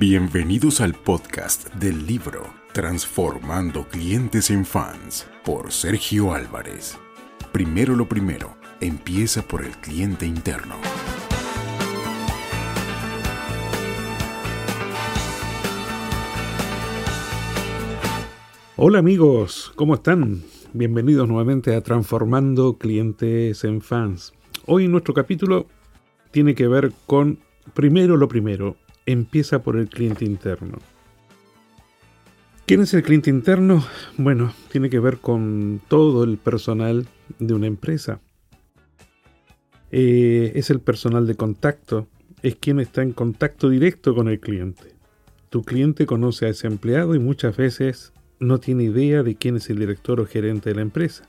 Bienvenidos al podcast del libro Transformando clientes en fans por Sergio Álvarez. Primero lo primero, empieza por el cliente interno. Hola amigos, ¿cómo están? Bienvenidos nuevamente a Transformando clientes en fans. Hoy nuestro capítulo tiene que ver con primero lo primero, empieza por el cliente interno. ¿Quién es el cliente interno? Bueno, tiene que ver con todo el personal de una empresa. Eh, es el personal de contacto, es quien está en contacto directo con el cliente. Tu cliente conoce a ese empleado y muchas veces no tiene idea de quién es el director o gerente de la empresa.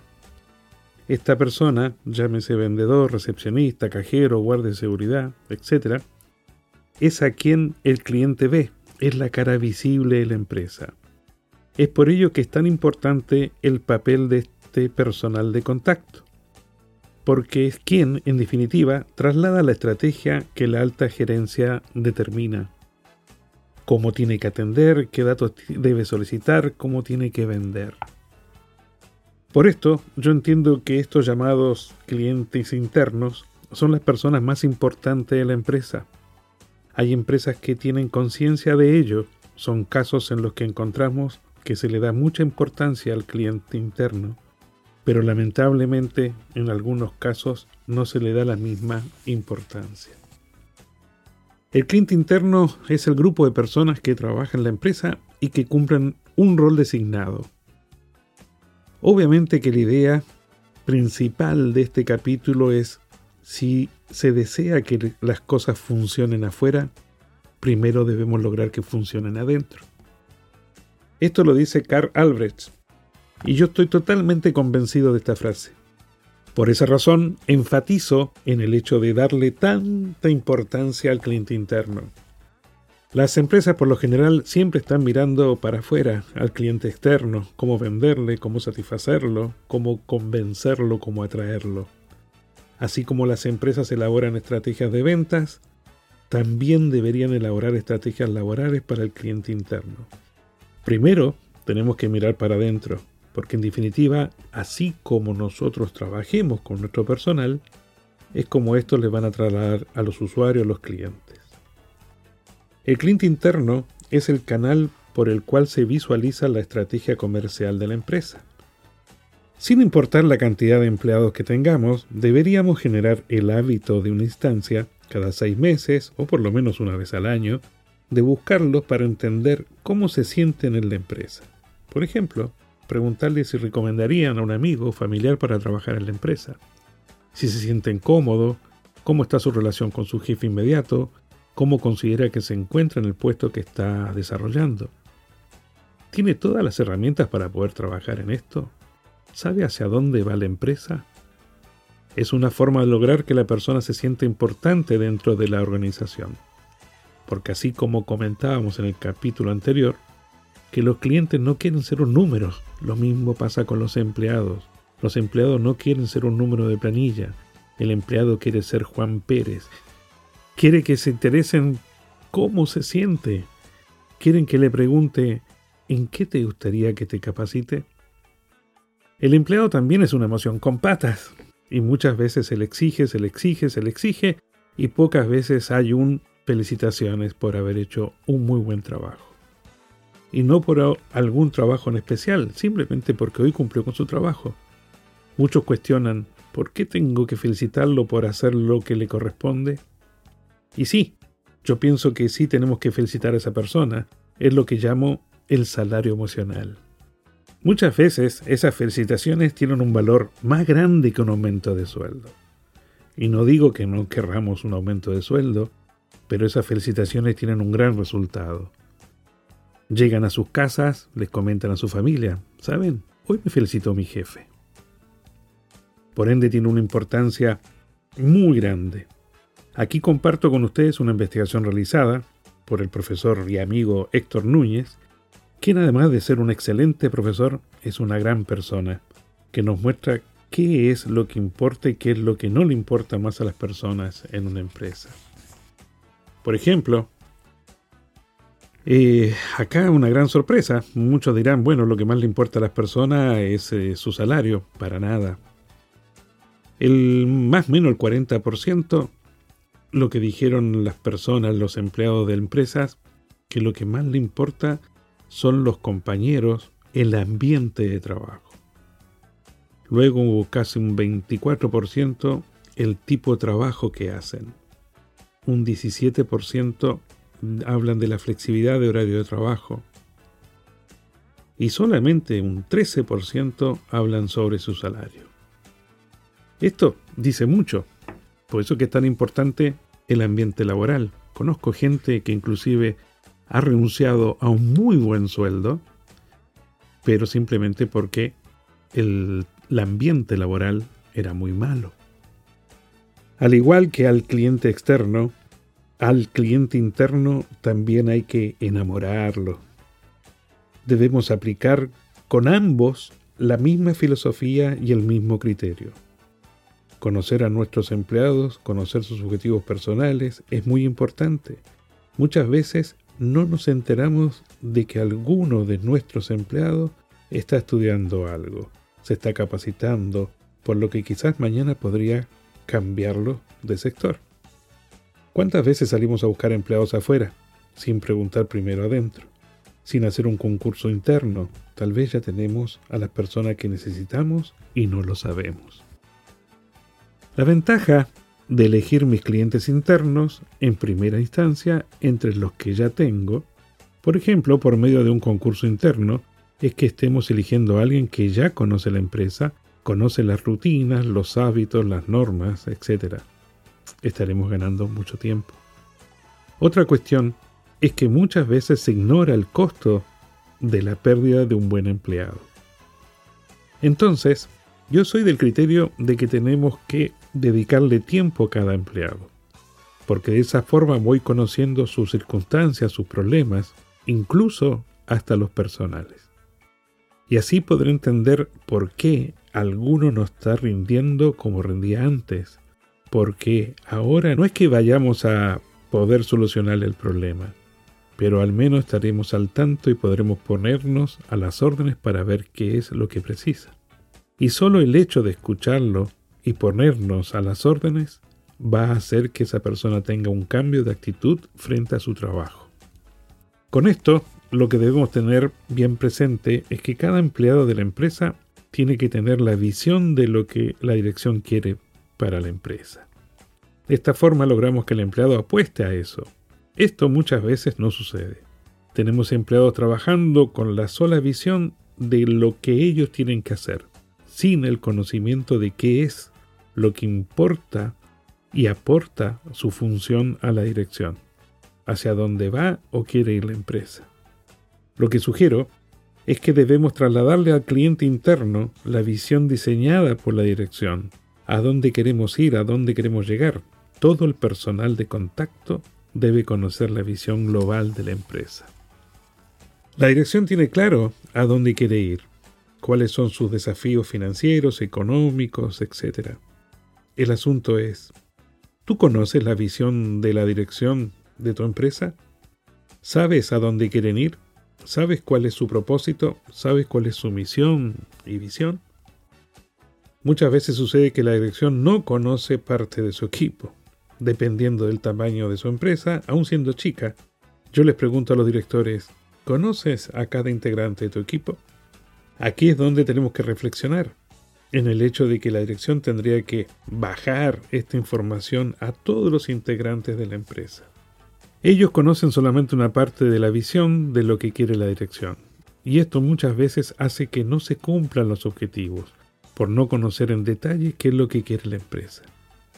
Esta persona, llámese vendedor, recepcionista, cajero, guardia de seguridad, etc., es a quien el cliente ve, es la cara visible de la empresa. Es por ello que es tan importante el papel de este personal de contacto, porque es quien, en definitiva, traslada la estrategia que la alta gerencia determina. Cómo tiene que atender, qué datos debe solicitar, cómo tiene que vender. Por esto, yo entiendo que estos llamados clientes internos son las personas más importantes de la empresa. Hay empresas que tienen conciencia de ello. Son casos en los que encontramos que se le da mucha importancia al cliente interno, pero lamentablemente en algunos casos no se le da la misma importancia. El cliente interno es el grupo de personas que trabajan en la empresa y que cumplen un rol designado. Obviamente que la idea principal de este capítulo es si se desea que las cosas funcionen afuera, primero debemos lograr que funcionen adentro. Esto lo dice Carl Albrecht, y yo estoy totalmente convencido de esta frase. Por esa razón, enfatizo en el hecho de darle tanta importancia al cliente interno. Las empresas por lo general siempre están mirando para afuera al cliente externo, cómo venderle, cómo satisfacerlo, cómo convencerlo, cómo atraerlo. Así como las empresas elaboran estrategias de ventas, también deberían elaborar estrategias laborales para el cliente interno. Primero, tenemos que mirar para adentro, porque en definitiva, así como nosotros trabajemos con nuestro personal, es como estos le van a trasladar a los usuarios, los clientes. El cliente interno es el canal por el cual se visualiza la estrategia comercial de la empresa. Sin importar la cantidad de empleados que tengamos, deberíamos generar el hábito de una instancia cada seis meses o por lo menos una vez al año de buscarlos para entender cómo se sienten en la empresa. Por ejemplo, preguntarles si recomendarían a un amigo o familiar para trabajar en la empresa, si se sienten cómodos, cómo está su relación con su jefe inmediato, cómo considera que se encuentra en el puesto que está desarrollando. ¿Tiene todas las herramientas para poder trabajar en esto? ¿Sabe hacia dónde va la empresa? Es una forma de lograr que la persona se sienta importante dentro de la organización porque así como comentábamos en el capítulo anterior, que los clientes no quieren ser un número, lo mismo pasa con los empleados. Los empleados no quieren ser un número de planilla, el empleado quiere ser Juan Pérez, quiere que se interesen cómo se siente, quieren que le pregunte ¿en qué te gustaría que te capacite? El empleado también es una emoción con patas, y muchas veces se le exige, se le exige, se le exige, y pocas veces hay un felicitaciones por haber hecho un muy buen trabajo. Y no por algún trabajo en especial, simplemente porque hoy cumplió con su trabajo. Muchos cuestionan, ¿por qué tengo que felicitarlo por hacer lo que le corresponde? Y sí, yo pienso que sí tenemos que felicitar a esa persona, es lo que llamo el salario emocional. Muchas veces esas felicitaciones tienen un valor más grande que un aumento de sueldo. Y no digo que no querramos un aumento de sueldo, pero esas felicitaciones tienen un gran resultado. Llegan a sus casas, les comentan a su familia, ¿saben? Hoy me felicitó mi jefe. Por ende tiene una importancia muy grande. Aquí comparto con ustedes una investigación realizada por el profesor y amigo Héctor Núñez, quien además de ser un excelente profesor, es una gran persona, que nos muestra qué es lo que importa y qué es lo que no le importa más a las personas en una empresa. Por ejemplo, Eh, acá una gran sorpresa. Muchos dirán, bueno, lo que más le importa a las personas es eh, su salario. Para nada. El más o menos el 40% lo que dijeron las personas, los empleados de empresas, que lo que más le importa son los compañeros, el ambiente de trabajo. Luego hubo casi un 24% el tipo de trabajo que hacen. Un 17% hablan de la flexibilidad de horario de trabajo. Y solamente un 13% hablan sobre su salario. Esto dice mucho. Por eso que es tan importante el ambiente laboral. Conozco gente que inclusive ha renunciado a un muy buen sueldo, pero simplemente porque el, ambiente laboral era muy malo. Al igual que al cliente externo, al cliente interno también hay que enamorarlo. Debemos aplicar con ambos la misma filosofía y el mismo criterio. Conocer a nuestros empleados, conocer sus objetivos personales es muy importante. Muchas veces no nos enteramos de que alguno de nuestros empleados está estudiando algo, se está capacitando, por lo que quizás mañana podría cambiarlo de sector. ¿Cuántas veces salimos a buscar empleados afuera, sin preguntar primero adentro? Sin hacer un concurso interno, tal vez ya tenemos a las personas que necesitamos y no lo sabemos. La ventaja de elegir mis clientes internos en primera instancia entre los que ya tengo, por ejemplo, por medio de un concurso interno, es que estemos eligiendo a alguien que ya conoce la empresa, conoce las rutinas, los hábitos, las normas, etc estaremos ganando mucho tiempo. Otra cuestión es que muchas veces se ignora el costo de la pérdida de un buen empleado. Entonces, yo soy del criterio de que tenemos que dedicarle tiempo a cada empleado, porque de esa forma voy conociendo sus circunstancias, sus problemas, incluso hasta los personales. Y así podré entender por qué alguno no está rindiendo como rendía antes, porque ahora no es que vayamos a poder solucionar el problema, pero al menos estaremos al tanto y podremos ponernos a las órdenes para ver qué es lo que precisa. Y solo el hecho de escucharlo y ponernos a las órdenes va a hacer que esa persona tenga un cambio de actitud frente a su trabajo. Con esto, lo que debemos tener bien presente es que cada empleado de la empresa tiene que tener la visión de lo que la dirección quiere para la empresa. De esta forma logramos que el empleado apueste a eso. Esto muchas veces no sucede. Tenemos empleados trabajando con la sola visión de lo que ellos tienen que hacer, sin el conocimiento de qué es lo que importa y aporta su función a la dirección, hacia dónde va o quiere ir la empresa. Lo que sugiero es que debemos trasladarle al cliente interno la visión diseñada por la dirección, a dónde queremos ir, a dónde queremos llegar. Todo el personal de contacto debe conocer la visión global de la empresa. La dirección tiene claro a dónde quiere ir, cuáles son sus desafíos financieros, económicos, etc. El asunto es, ¿tú conoces la visión de la dirección de tu empresa? ¿Sabes a dónde quieren ir? ¿Sabes cuál es su propósito? ¿Sabes cuál es su misión y visión? Muchas veces sucede que la dirección no conoce parte de su equipo, dependiendo del tamaño de su empresa, aun siendo chica. Yo les pregunto a los directores, ¿conoces a cada integrante de tu equipo? Aquí es donde tenemos que reflexionar, en el hecho de que la dirección tendría que bajar esta información a todos los integrantes de la empresa. Ellos conocen solamente una parte de la visión de lo que quiere la dirección, y esto muchas veces hace que no se cumplan los objetivos, por no conocer en detalle qué es lo que quiere la empresa.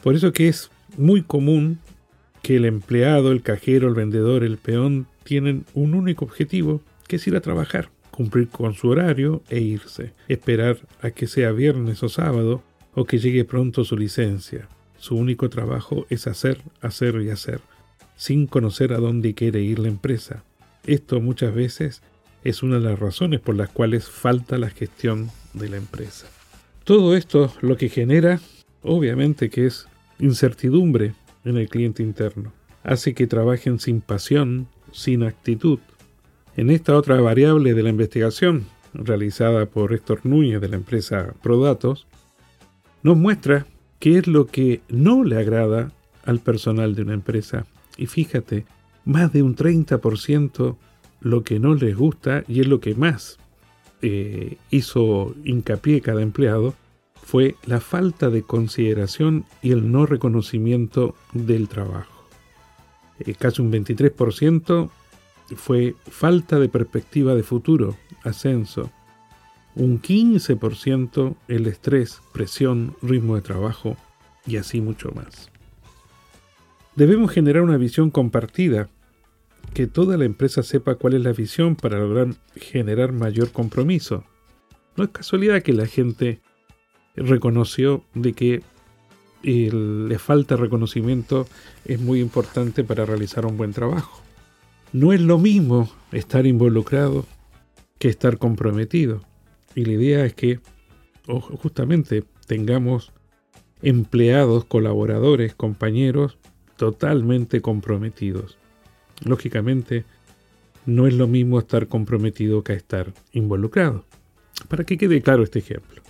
Por eso que es muy común que el empleado, el cajero, el vendedor, el peón tienen un único objetivo, que es ir a trabajar, cumplir con su horario e irse, esperar a que sea viernes o sábado o que llegue pronto su licencia. Su único trabajo es hacer, hacer y hacer, sin conocer a dónde quiere ir la empresa. Esto muchas veces es una de las razones por las cuales falta la gestión de la empresa. Todo esto lo que genera, obviamente, que es incertidumbre en el cliente interno. Hace que trabajen sin pasión, sin actitud. En esta otra variable de la investigación, realizada por Héctor Núñez de la empresa Prodatos, nos muestra qué es lo que no le agrada al personal de una empresa. Y fíjate, más de un 30% lo que no les gusta y es lo que más eh, hizo hincapié cada empleado fue la falta de consideración y el no reconocimiento del trabajo. Eh, casi un 23% fue falta de perspectiva de futuro, ascenso. Un 15% el estrés, presión, ritmo de trabajo y así mucho más. Debemos generar una visión compartida, que toda la empresa sepa cuál es la visión para lograr generar mayor compromiso. No es casualidad que la gente reconoció de que le falta reconocimiento es muy importante para realizar un buen trabajo. No es lo mismo estar involucrado que estar comprometido. Y la idea es que justamente tengamos empleados, colaboradores, compañeros totalmente comprometidos. Lógicamente, no es lo mismo estar comprometido que estar involucrado. Para que quede claro este ejemplo.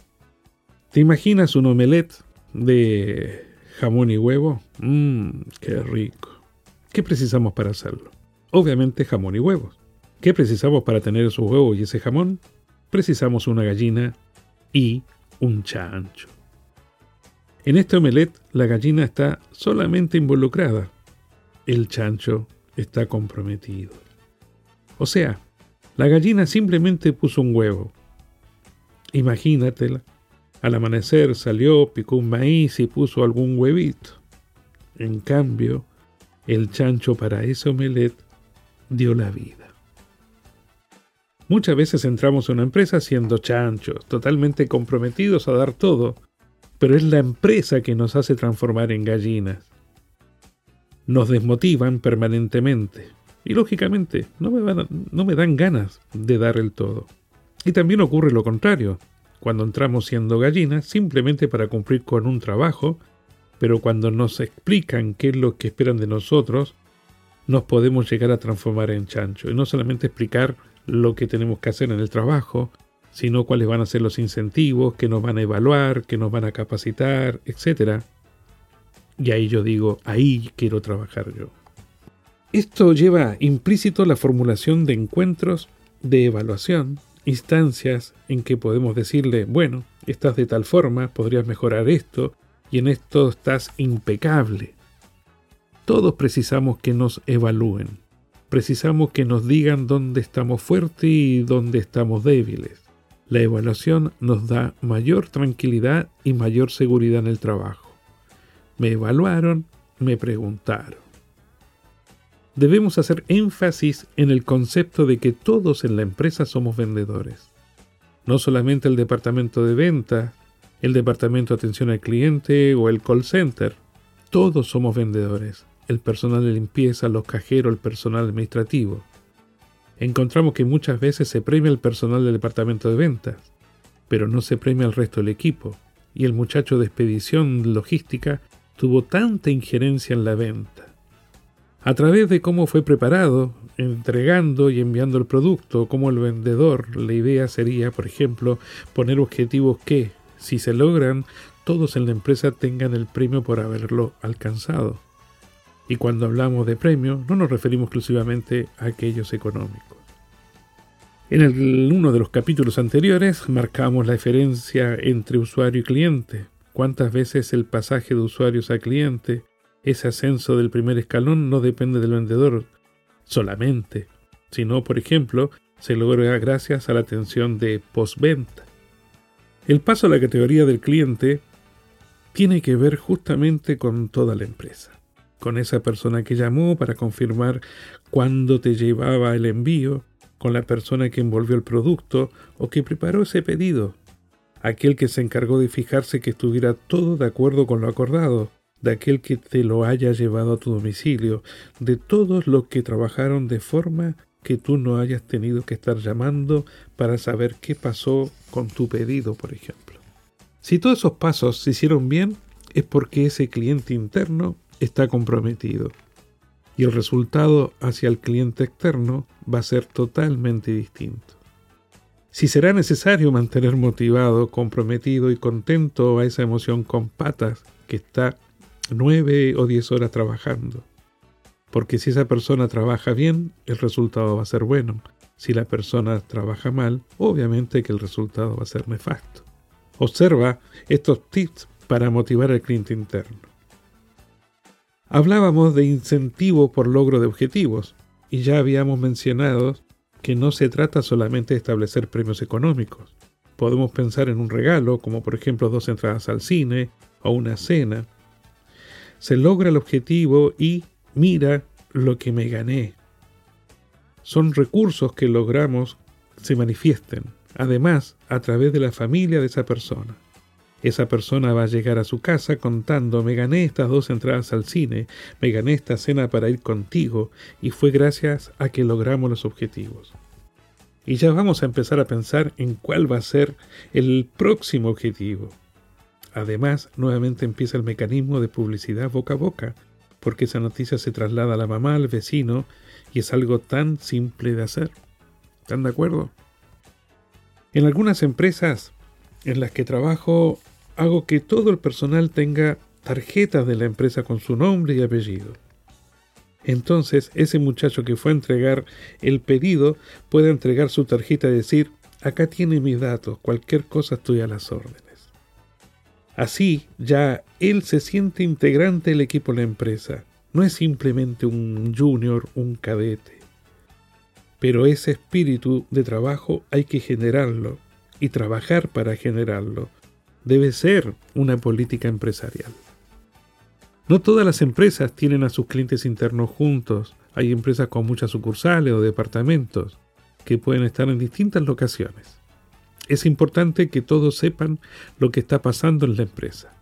¿Te imaginas un omelette de jamón y huevo? Mmm, qué rico. ¿Qué precisamos para hacerlo? Obviamente jamón y huevos. ¿Qué precisamos para tener esos huevos y ese jamón? Precisamos una gallina y un chancho. En este omelette la gallina está solamente involucrada, el chancho está comprometido. O sea, la gallina simplemente puso un huevo. Imagínatela. Al amanecer salió, picó un maíz y puso algún huevito. En cambio, el chancho para ese omelette dio la vida. Muchas veces entramos en una empresa siendo chanchos, totalmente comprometidos a dar todo, pero es la empresa que nos hace transformar en gallinas. Nos desmotivan permanentemente y lógicamente no me, no me dan ganas de dar el todo. Y también ocurre lo contrario, cuando entramos siendo gallinas simplemente para cumplir con un trabajo, pero cuando nos explican qué es lo que esperan de nosotros, nos podemos llegar a transformar en chancho. Y no solamente explicar lo que tenemos que hacer en el trabajo, sino cuáles van a ser los incentivos, que nos van a evaluar, que nos van a capacitar, etc. Y ahí yo digo, ahí quiero trabajar yo. Esto lleva implícito la formulación de encuentros de evaluación, instancias en que podemos decirle, bueno, estás de tal forma, podrías mejorar esto, y en esto estás impecable. Todos precisamos que nos evalúen. Precisamos que nos digan dónde estamos fuertes y dónde estamos débiles. La evaluación nos da mayor tranquilidad y mayor seguridad en el trabajo. Me evaluaron, me preguntaron. Debemos hacer énfasis en el concepto de que todos en la empresa somos vendedores. No solamente el departamento de venta, el departamento de atención al cliente o el call center. Todos somos vendedores el personal de limpieza, los cajeros, el personal administrativo. Encontramos que muchas veces se premia el personal del departamento de ventas, pero no se premia al resto del equipo, y el muchacho de expedición logística tuvo tanta injerencia en la venta. A través de cómo fue preparado, entregando y enviando el producto, como el vendedor, la idea sería, por ejemplo, poner objetivos que, si se logran, todos en la empresa tengan el premio por haberlo alcanzado. Y cuando hablamos de premio, no nos referimos exclusivamente a aquellos económicos. En uno de los capítulos anteriores marcamos la diferencia entre usuario y cliente. Cuántas veces el pasaje de usuarios a cliente, ese ascenso del primer escalón, no depende del vendedor solamente, sino, por ejemplo, se logra gracias a la atención de postventa. El paso a la categoría del cliente tiene que ver justamente con toda la empresa con esa persona que llamó para confirmar cuándo te llevaba el envío, con la persona que envolvió el producto o que preparó ese pedido, aquel que se encargó de fijarse que estuviera todo de acuerdo con lo acordado, de aquel que te lo haya llevado a tu domicilio, de todos los que trabajaron de forma que tú no hayas tenido que estar llamando para saber qué pasó con tu pedido, por ejemplo. Si todos esos pasos se hicieron bien, es porque ese cliente interno está comprometido. y el resultado hacia el cliente externo va a ser totalmente distinto. Si será necesario mantener motivado, comprometido y contento a esa emoción con patas que está nueve o diez horas trabajando. Porque si esa persona trabaja bien, el resultado va a ser bueno. Si la persona trabaja mal, obviamente que el resultado va a ser nefasto. Observa estos tips para motivar al cliente interno. Hablábamos de incentivo por logro de objetivos y ya habíamos mencionado que no se trata solamente de establecer premios económicos. Podemos pensar en un regalo, como por ejemplo dos entradas al cine o una cena. Se logra el objetivo y mira lo que me gané. Son recursos que logramos se manifiesten, además, a través de la familia de esa persona. Esa persona va a llegar a su casa contando, me gané estas dos entradas al cine, me gané esta cena para ir contigo, y fue gracias a que logramos los objetivos. Y ya vamos a empezar a pensar en cuál va a ser el próximo objetivo. Además, nuevamente empieza el mecanismo de publicidad boca a boca, porque esa noticia se traslada a la mamá, al vecino, y es algo tan simple de hacer. ¿Están de acuerdo? En algunas empresas en las que trabajo hago que todo el personal tenga tarjetas de la empresa con su nombre y apellido. Entonces ese muchacho que fue a entregar el pedido puede entregar su tarjeta y decir, acá tiene mis datos, cualquier cosa estoy a las órdenes. Así ya él se siente integrante del equipo de la empresa, no es simplemente un junior, un cadete. Pero ese espíritu de trabajo hay que generarlo y trabajar para generarlo, debe ser una política empresarial. No todas las empresas tienen a sus clientes internos juntos. Hay empresas con muchas sucursales o departamentos que pueden estar en distintas locaciones. Es importante que todos sepan lo que está pasando en la empresa.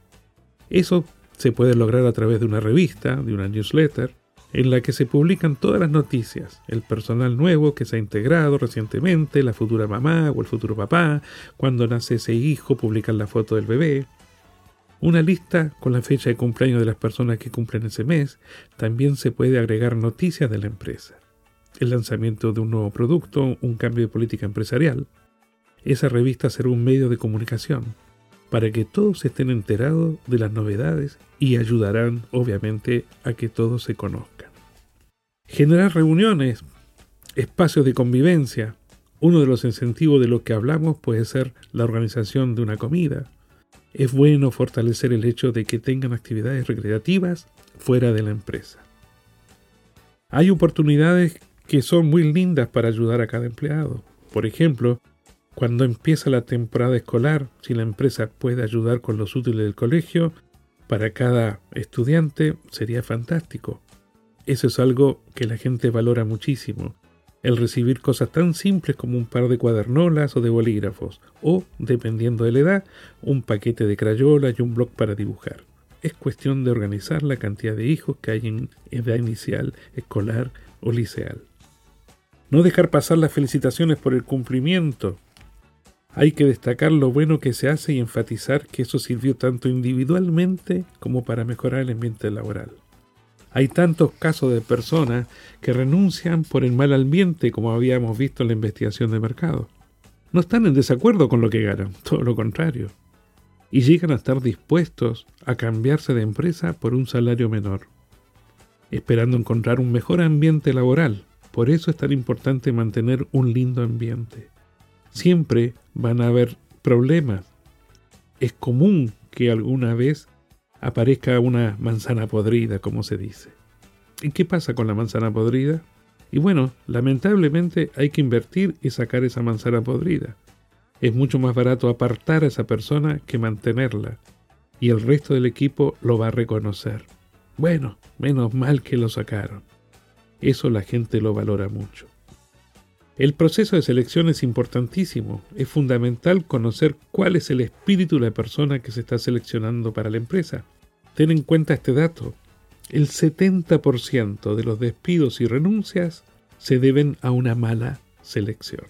Eso se puede lograr a través de una revista, de una newsletter, en la que se publican todas las noticias, el personal nuevo que se ha integrado recientemente, la futura mamá o el futuro papá, cuando nace ese hijo, publican la foto del bebé. Una lista con la fecha de cumpleaños de las personas que cumplen ese mes. También se puede agregar noticias de la empresa. El lanzamiento de un nuevo producto, un cambio de política empresarial. Esa revista será un medio de comunicación para que todos estén enterados de las novedades y ayudarán obviamente a que todos se conozcan. Generar reuniones, espacios de convivencia. Uno de los incentivos de los que hablamos puede ser la organización de una comida. Es bueno fortalecer el hecho de que tengan actividades recreativas fuera de la empresa. Hay oportunidades que son muy lindas para ayudar a cada empleado. Por ejemplo, cuando empieza la temporada escolar, si la empresa puede ayudar con los útiles del colegio, para cada estudiante sería fantástico. Eso es algo que la gente valora muchísimo. El recibir cosas tan simples como un par de cuadernolas o de bolígrafos, o, dependiendo de la edad, un paquete de crayolas y un bloc para dibujar. Es cuestión de organizar la cantidad de hijos que hay en edad inicial, escolar o liceal. No dejar pasar las felicitaciones por el cumplimiento, hay que destacar lo bueno que se hace y enfatizar que eso sirvió tanto individualmente como para mejorar el ambiente laboral. Hay tantos casos de personas que renuncian por el mal ambiente como habíamos visto en la investigación de mercado. No están en desacuerdo con lo que ganan, todo lo contrario. Y llegan a estar dispuestos a cambiarse de empresa por un salario menor, esperando encontrar un mejor ambiente laboral. Por eso es tan importante mantener un lindo ambiente siempre van a haber problemas. Es común que alguna vez aparezca una manzana podrida, como se dice. ¿Y qué pasa con la manzana podrida? Y bueno, lamentablemente hay que invertir y sacar esa manzana podrida. Es mucho más barato apartar a esa persona que mantenerla. Y el resto del equipo lo va a reconocer. Bueno, menos mal que lo sacaron. Eso la gente lo valora mucho. El proceso de selección es importantísimo. Es fundamental conocer cuál es el espíritu de la persona que se está seleccionando para la empresa. Ten en cuenta este dato. El 70% de los despidos y renuncias se deben a una mala selección.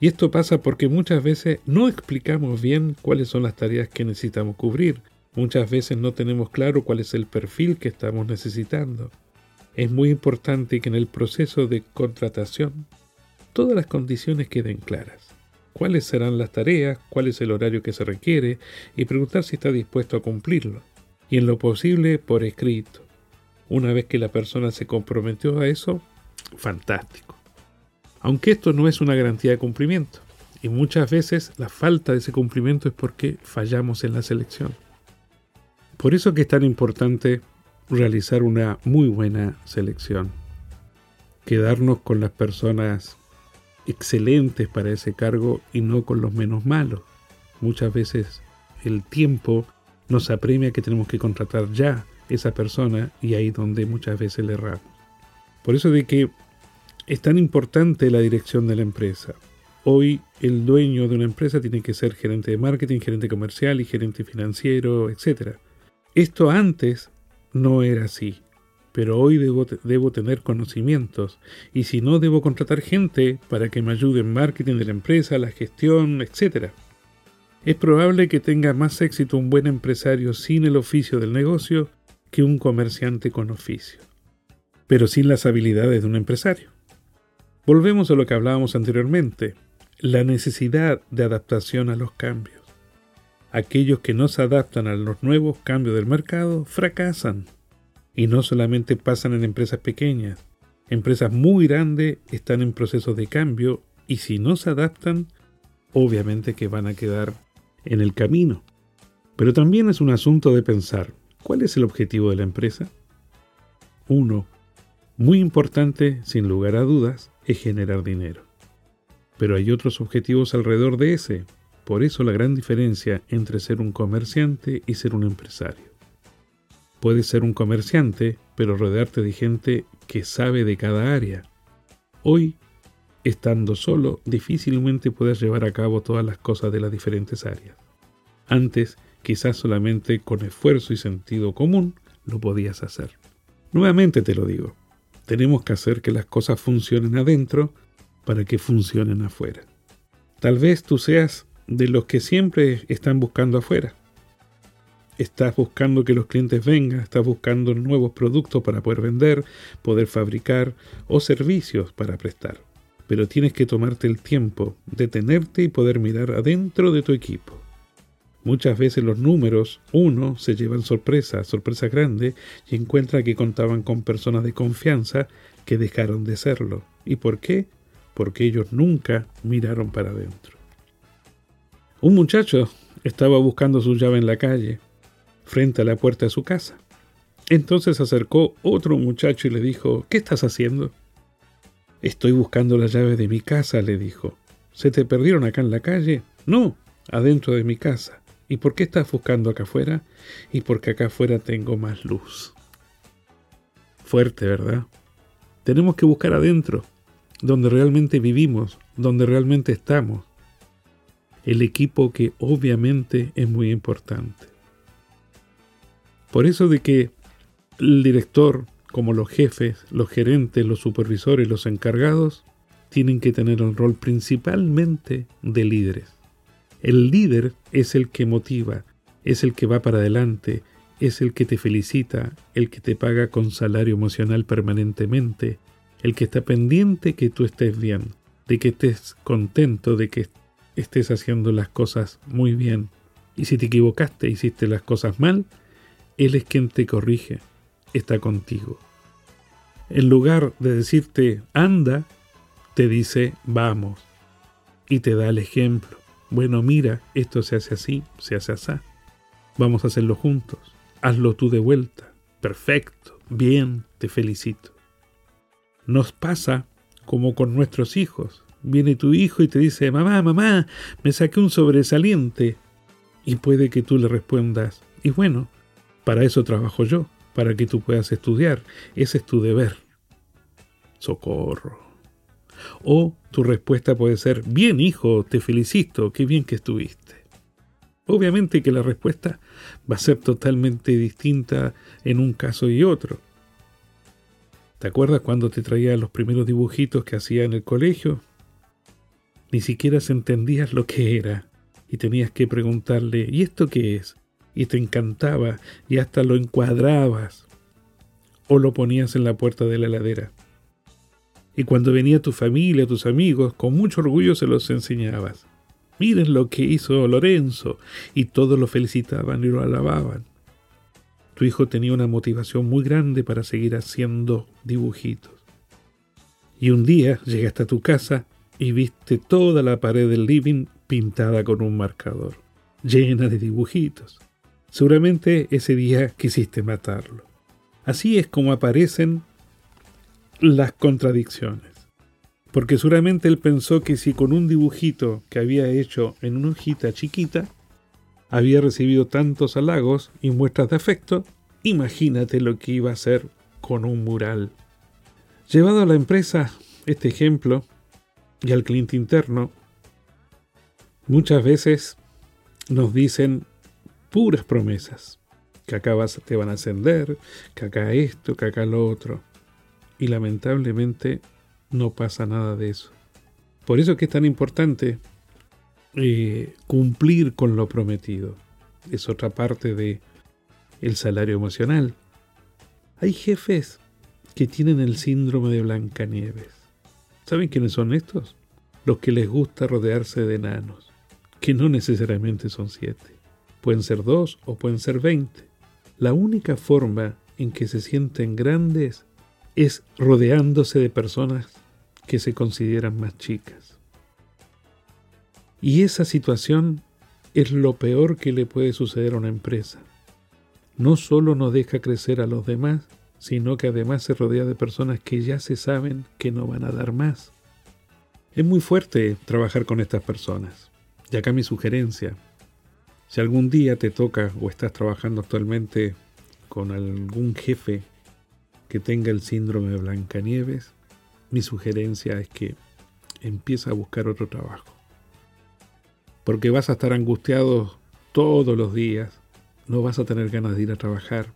Y esto pasa porque muchas veces no explicamos bien cuáles son las tareas que necesitamos cubrir. Muchas veces no tenemos claro cuál es el perfil que estamos necesitando. es muy importante que en el proceso de contratación todas las condiciones queden claras. Cuáles serán las tareas, cuál es el horario que se requiere y preguntar si está dispuesto a cumplirlo. Y en lo posible por escrito. Una vez que la persona se comprometió a eso, fantástico. Aunque esto no es una garantía de cumplimiento. Y muchas veces la falta de ese cumplimiento es porque fallamos en la selección. Por eso que es tan importante realizar una muy buena selección. Quedarnos con las personas excelentes para ese cargo y no con los menos malos. Muchas veces el tiempo nos apremia que tenemos que contratar ya esa persona y ahí donde muchas veces le erramos. Por eso de que es tan importante la dirección de la empresa. Hoy el dueño de una empresa tiene que ser gerente de marketing, gerente comercial y gerente financiero, etc. Esto antes no era así, pero hoy debo, tener conocimientos y si no debo contratar gente para que me ayude en marketing de la empresa, la gestión, etc. Es probable que tenga más éxito un buen empresario sin el oficio del negocio que un comerciante con oficio, pero sin las habilidades de un empresario. Volvemos a lo que hablábamos anteriormente, la necesidad de adaptación a los cambios. Aquellos que no se adaptan a los nuevos cambios del mercado fracasan. Y no solamente pasan en empresas pequeñas, empresas muy grandes están en proceso de cambio y si no se adaptan, obviamente que van a quedar en el camino. Pero también es un asunto de pensar, ¿cuál es el objetivo de la empresa? Uno, muy importante, sin lugar a dudas, es generar dinero. Pero hay otros objetivos alrededor de ese. Por eso la gran diferencia entre ser un comerciante y ser un empresario. Puedes ser un comerciante, pero rodearte de gente que sabe de cada área. Hoy, estando solo, difícilmente puedes llevar a cabo todas las cosas de las diferentes áreas. Antes, quizás solamente con esfuerzo y sentido común lo podías hacer. Nuevamente te lo digo, tenemos que hacer que las cosas funcionen adentro para que funcionen afuera. Tal vez tú seas de los que siempre están buscando afuera. Estás buscando que los clientes vengan, estás buscando nuevos productos para poder vender, poder fabricar o servicios para prestar. Pero tienes que tomarte el tiempo, detenerte y poder mirar adentro de tu equipo. Muchas veces los números, uno, se llevan sorpresa, sorpresa grande, y encuentra que contaban con personas de confianza que dejaron de serlo. ¿Y por qué? Porque ellos nunca miraron para adentro. Un muchacho estaba buscando su llave en la calle, frente a la puerta de su casa. Entonces se acercó otro muchacho y le dijo, ¿qué estás haciendo? Estoy buscando la llave de mi casa, le dijo. ¿Se te perdieron acá en la calle? No, adentro de mi casa. ¿Y por qué estás buscando acá afuera? Y porque acá afuera tengo más luz. Fuerte, ¿verdad? Tenemos que buscar adentro, donde realmente vivimos, donde realmente estamos, el equipo que obviamente es muy importante. Por eso de que el director, como los jefes, los gerentes, los supervisores, los encargados, tienen que tener un rol principalmente de líderes. El líder es el que motiva, es el que va para adelante, es el que te felicita, el que te paga con salario emocional permanentemente, el que está pendiente que tú estés bien, de que estés contento, de que estés haciendo las cosas muy bien. Y si te equivocaste, hiciste las cosas mal, Él es quien te corrige, está contigo. En lugar de decirte anda, te dice vamos y te da el ejemplo. Bueno, mira, esto se hace así, se hace así. Vamos a hacerlo juntos. Hazlo tú de vuelta. Perfecto, bien, te felicito. Nos pasa como con nuestros hijos viene tu hijo y te dice, mamá, mamá, me saqué un sobresaliente. Y puede que tú le respondas, y bueno, para eso trabajo yo, para que tú puedas estudiar, ese es tu deber. Socorro. O tu respuesta puede ser, bien hijo, te felicito, qué bien que estuviste. Obviamente que la respuesta va a ser totalmente distinta en un caso y otro. ¿Te acuerdas cuando te traía los primeros dibujitos que hacía en el colegio? ni siquiera se entendías lo que era y tenías que preguntarle, ¿y esto qué es? Y te encantaba y hasta lo encuadrabas. o lo ponías en la puerta de la heladera. Y cuando venía tu familia, tus amigos, con mucho orgullo se los enseñabas. Miren lo que hizo Lorenzo, y todos lo felicitaban y lo alababan. Tu hijo tenía una motivación muy grande para seguir haciendo dibujitos. Y un día llegaste a tu casa y viste toda la pared del living pintada con un marcador, llena de dibujitos. Seguramente ese día quisiste matarlo. Así es como aparecen las contradicciones. Porque seguramente él pensó que si con un dibujito que había hecho en una hojita chiquita había recibido tantos halagos y muestras de afecto, imagínate lo que iba a hacer con un mural. Llevado a la empresa este ejemplo y al cliente interno, muchas veces nos dicen puras promesas, que acá te van a ascender, que acá esto, que acá lo otro. Y lamentablemente no pasa nada de eso. Por eso es que es tan importante eh, cumplir con lo prometido. Es otra parte de el salario emocional. Hay jefes que tienen el síndrome de Blancanieves. ¿Saben quiénes son estos? Los que les gusta rodearse de enanos, que no necesariamente son siete. Pueden ser dos o pueden ser veinte. La única forma en que se sienten grandes es rodeándose de personas que se consideran más chicas. Y esa situación es lo peor que le puede suceder a una empresa. No solo no deja crecer a los demás, sino que además se rodea de personas que ya se saben que no van a dar más. Es muy fuerte trabajar con estas personas. Y acá mi sugerencia, si algún día te toca o estás trabajando actualmente con algún jefe que tenga el síndrome de Blancanieves, mi sugerencia es que empieza a buscar otro trabajo. Porque vas a estar angustiado todos los días, no vas a tener ganas de ir a trabajar,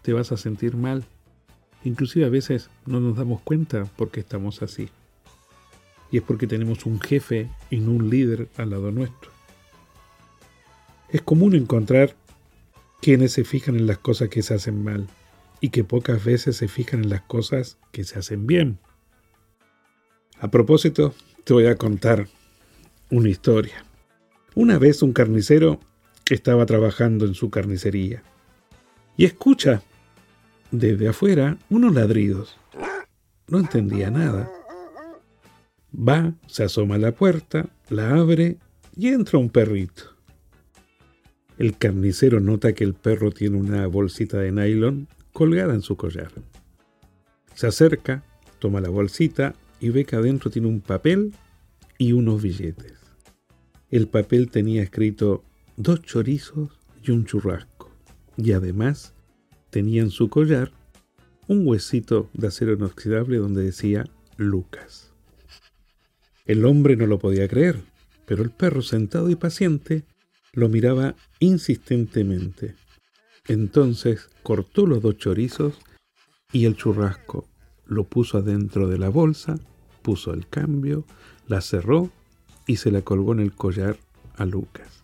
te vas a sentir mal. Inclusive a veces no nos damos cuenta porque estamos así. Y es porque tenemos un jefe y no un líder al lado nuestro. Es común encontrar quienes se fijan en las cosas que se hacen mal y que pocas veces se fijan en las cosas que se hacen bien. A propósito, te voy a contar una historia. Una vez un carnicero estaba trabajando en su carnicería y escucha desde afuera unos ladridos. No entendía nada. Va, se asoma a la puerta, la abre y entra un perrito. El carnicero nota que el perro tiene una bolsita de nylon colgada en su collar. Se acerca, toma la bolsita, y ve que adentro tiene un papel y unos billetes. El papel tenía escrito dos chorizos y un churrasco, y además tenía en su collar un huesito de acero inoxidable donde decía Lucas. El hombre no lo podía creer, pero el perro sentado y paciente lo miraba insistentemente. Entonces cortó los dos chorizos y el churrasco, lo puso adentro de la bolsa puso el cambio, la cerró y se la colgó en el collar a Lucas.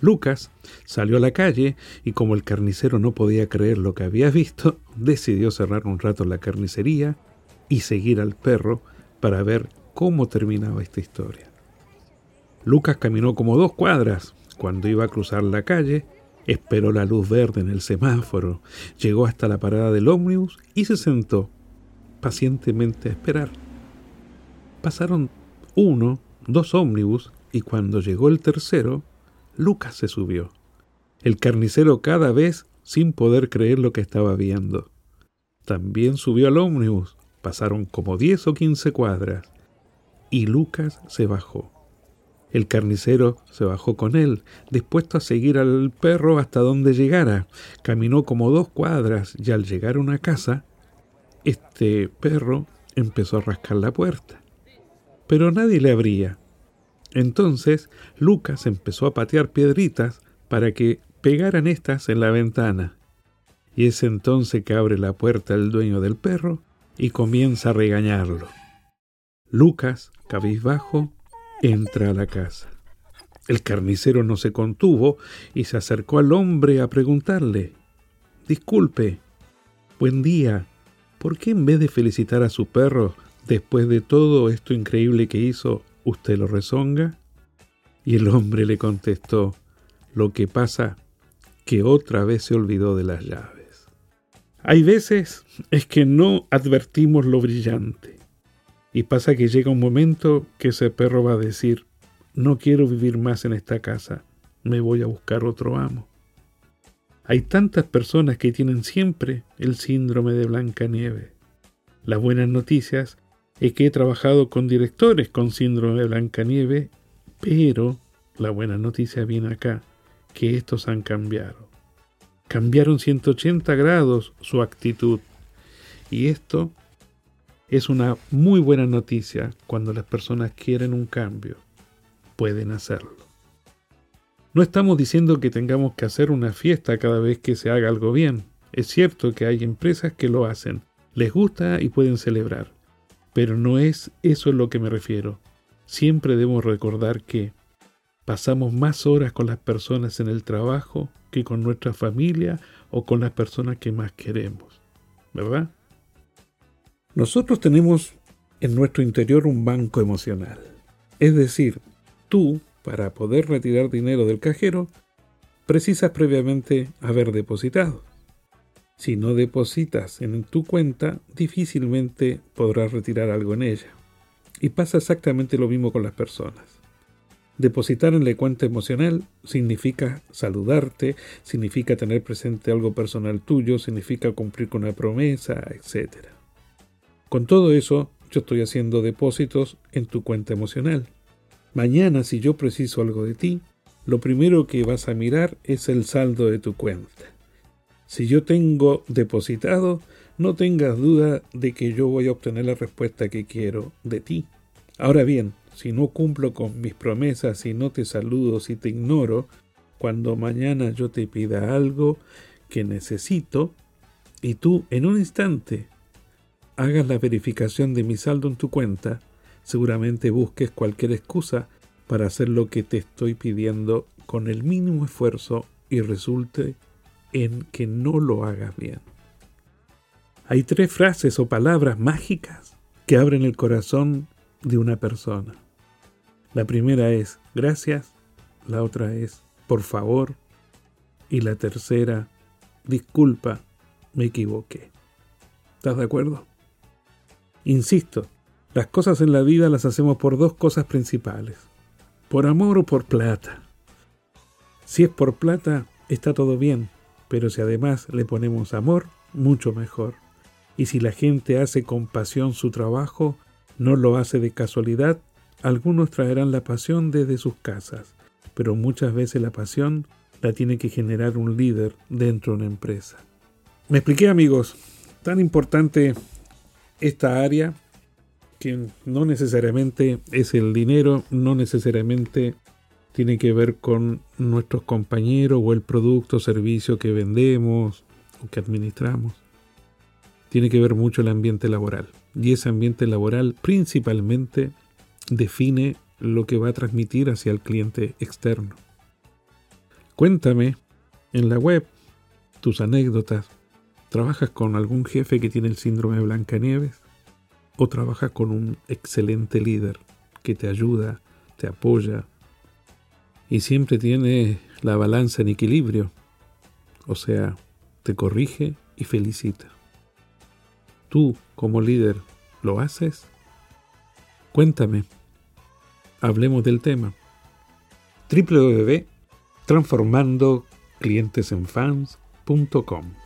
Lucas salió a la calle y como el carnicero no podía creer lo que había visto, decidió cerrar un rato la carnicería y seguir al perro para ver cómo terminaba esta historia. Lucas caminó como dos cuadras. Cuando iba a cruzar la calle, esperó la luz verde en el semáforo, llegó hasta la parada del ómnibus y se sentó pacientemente a esperar. Pasaron uno, dos ómnibus, y cuando llegó el tercero, Lucas se subió. El carnicero cada vez sin poder creer lo que estaba viendo. También subió al ómnibus. Pasaron como diez o quince cuadras. Y Lucas se bajó. El carnicero se bajó con él, dispuesto a seguir al perro hasta donde llegara. Caminó como dos cuadras y al llegar a una casa, este perro empezó a rascar la puerta pero nadie le abría. Entonces Lucas empezó a patear piedritas para que pegaran estas en la ventana. Y es entonces que abre la puerta el dueño del perro y comienza a regañarlo. Lucas, cabizbajo, entra a la casa. El carnicero no se contuvo y se acercó al hombre a preguntarle Disculpe, Buen día. ¿Por qué en vez de felicitar a su perro después de todo esto increíble que hizo, usted lo rezonga? Y el hombre le contestó, lo que pasa que otra vez se olvidó de las llaves. Hay veces es que no advertimos lo brillante. Y pasa que llega un momento que ese perro va a decir, no quiero vivir más en esta casa, me voy a buscar otro amo. Hay tantas personas que tienen siempre el síndrome de Blancanieves. Las buenas noticias es que he trabajado con directores con síndrome de Blancanieves, pero la buena noticia viene acá, que estos han cambiado. Cambiaron 180 grados su actitud. Y esto es una muy buena noticia cuando las personas quieren un cambio. Pueden hacerlo. No estamos diciendo que tengamos que hacer una fiesta cada vez que se haga algo bien. Es cierto que hay empresas que lo hacen, les gusta y pueden celebrar. Pero no es eso lo que me refiero. Siempre debemos recordar que pasamos más horas con las personas en el trabajo que con nuestra familia o con las personas que más queremos. ¿Verdad? Nosotros tenemos en nuestro interior un banco emocional. Es decir, tú para poder retirar dinero del cajero, precisas previamente haber depositado. Si no depositas en tu cuenta, difícilmente podrás retirar algo en ella. Y pasa exactamente lo mismo con las personas. Depositar en la cuenta emocional significa saludarte, significa tener presente algo personal tuyo, significa cumplir con una promesa, etc. Con todo eso, yo estoy haciendo depósitos en tu cuenta emocional. Mañana si yo preciso algo de ti, lo primero que vas a mirar es el saldo de tu cuenta. Si yo tengo depositado, no tengas duda de que yo voy a obtener la respuesta que quiero de ti. Ahora bien, si no cumplo con mis promesas, si no te saludo, si te ignoro, cuando mañana yo te pida algo que necesito, y tú en un instante hagas la verificación de mi saldo en tu cuenta, seguramente busques cualquier excusa para hacer lo que te estoy pidiendo con el mínimo esfuerzo y resulte en que no lo hagas bien. Hay tres frases o palabras mágicas que abren el corazón de una persona. La primera es gracias, la otra es por favor y la tercera disculpa, me equivoqué. ¿Estás de acuerdo? Insisto, las cosas en la vida las hacemos por dos cosas principales, por amor o por plata. Si es por plata, está todo bien, pero si además le ponemos amor, mucho mejor. Y si la gente hace con pasión su trabajo, no lo hace de casualidad, algunos traerán la pasión desde sus casas, pero muchas veces la pasión la tiene que generar un líder dentro de una empresa. Me expliqué amigos, tan importante esta área que no necesariamente es el dinero, no necesariamente tiene que ver con nuestros compañeros o el producto o servicio que vendemos o que administramos. Tiene que ver mucho el ambiente laboral. Y ese ambiente laboral principalmente define lo que va a transmitir hacia el cliente externo. Cuéntame en la web tus anécdotas. ¿Trabajas con algún jefe que tiene el síndrome de Blancanieves? o trabaja con un excelente líder que te ayuda, te apoya y siempre tiene la balanza en equilibrio, o sea, te corrige y felicita. ¿Tú como líder lo haces? Cuéntame. Hablemos del tema. www.transformandoclientesenfans.com